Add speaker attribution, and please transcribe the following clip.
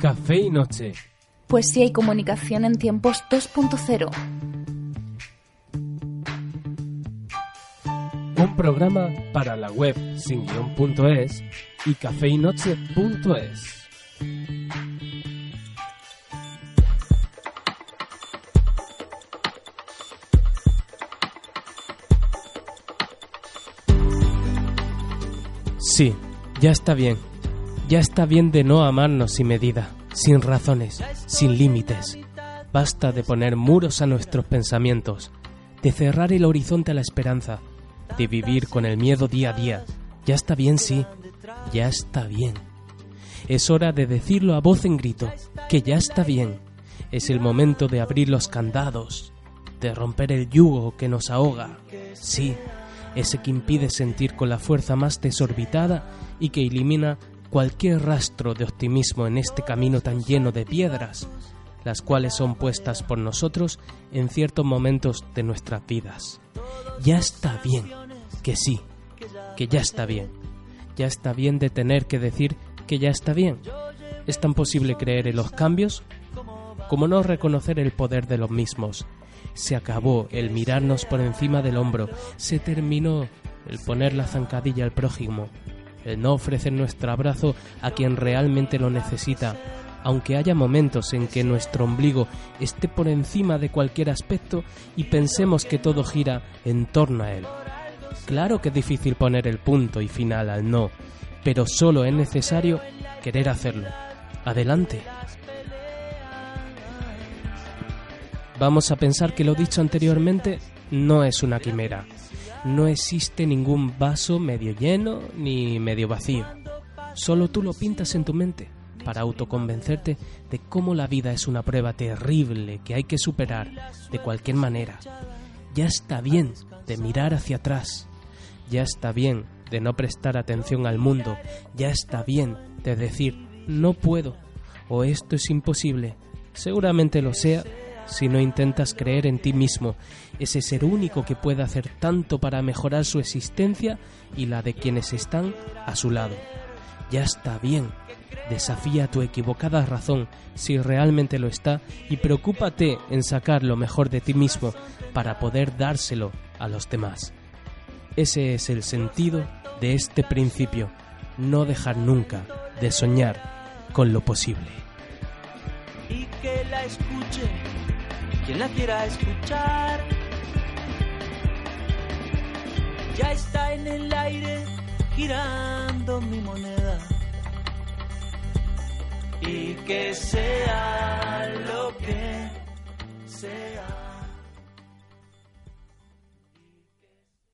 Speaker 1: Café y noche.
Speaker 2: Pues sí hay comunicación en tiempos 2.0.
Speaker 1: Un programa para la web sin guión.es y cafeinoche.es. Sí, ya está bien. Ya está bien de no amarnos sin medida, sin razones, sin límites. Basta de poner muros a nuestros pensamientos, de cerrar el horizonte a la esperanza, de vivir con el miedo día a día. Ya está bien, sí, ya está bien. Es hora de decirlo a voz en grito, que ya está bien. Es el momento de abrir los candados, de romper el yugo que nos ahoga. Sí, ese que impide sentir con la fuerza más desorbitada y que elimina cualquier rastro de optimismo en este camino tan lleno de piedras, las cuales son puestas por nosotros en ciertos momentos de nuestras vidas. Ya está bien, que sí, que ya está bien. Ya está bien de tener que decir que ya está bien. Es tan posible creer en los cambios como no reconocer el poder de los mismos. Se acabó el mirarnos por encima del hombro, se terminó el poner la zancadilla al prójimo, el no ofrecer nuestro abrazo a quien realmente lo necesita, aunque haya momentos en que nuestro ombligo esté por encima de cualquier aspecto y pensemos que todo gira en torno a él. Claro que es difícil poner el punto y final al no, pero solo es necesario querer hacerlo. Adelante. Vamos a pensar que lo dicho anteriormente no es una quimera. No existe ningún vaso medio lleno ni medio vacío. Solo tú lo pintas en tu mente para autoconvencerte de cómo la vida es una prueba terrible que hay que superar de cualquier manera. Ya está bien de mirar hacia atrás. Ya está bien de no prestar atención al mundo. Ya está bien de decir no puedo o esto es imposible. Seguramente lo sea si no intentas creer en ti mismo, ese ser único que puede hacer tanto para mejorar su existencia y la de quienes están a su lado. Ya está bien. Desafía tu equivocada razón si realmente lo está y preocúpate en sacar lo mejor de ti mismo para poder dárselo a los demás. Ese es el sentido de este principio, no dejar nunca de soñar con lo posible.
Speaker 3: Y que la escuche quien la quiera escuchar. Ya está en el aire girando mi moneda. Y que sea lo que sea.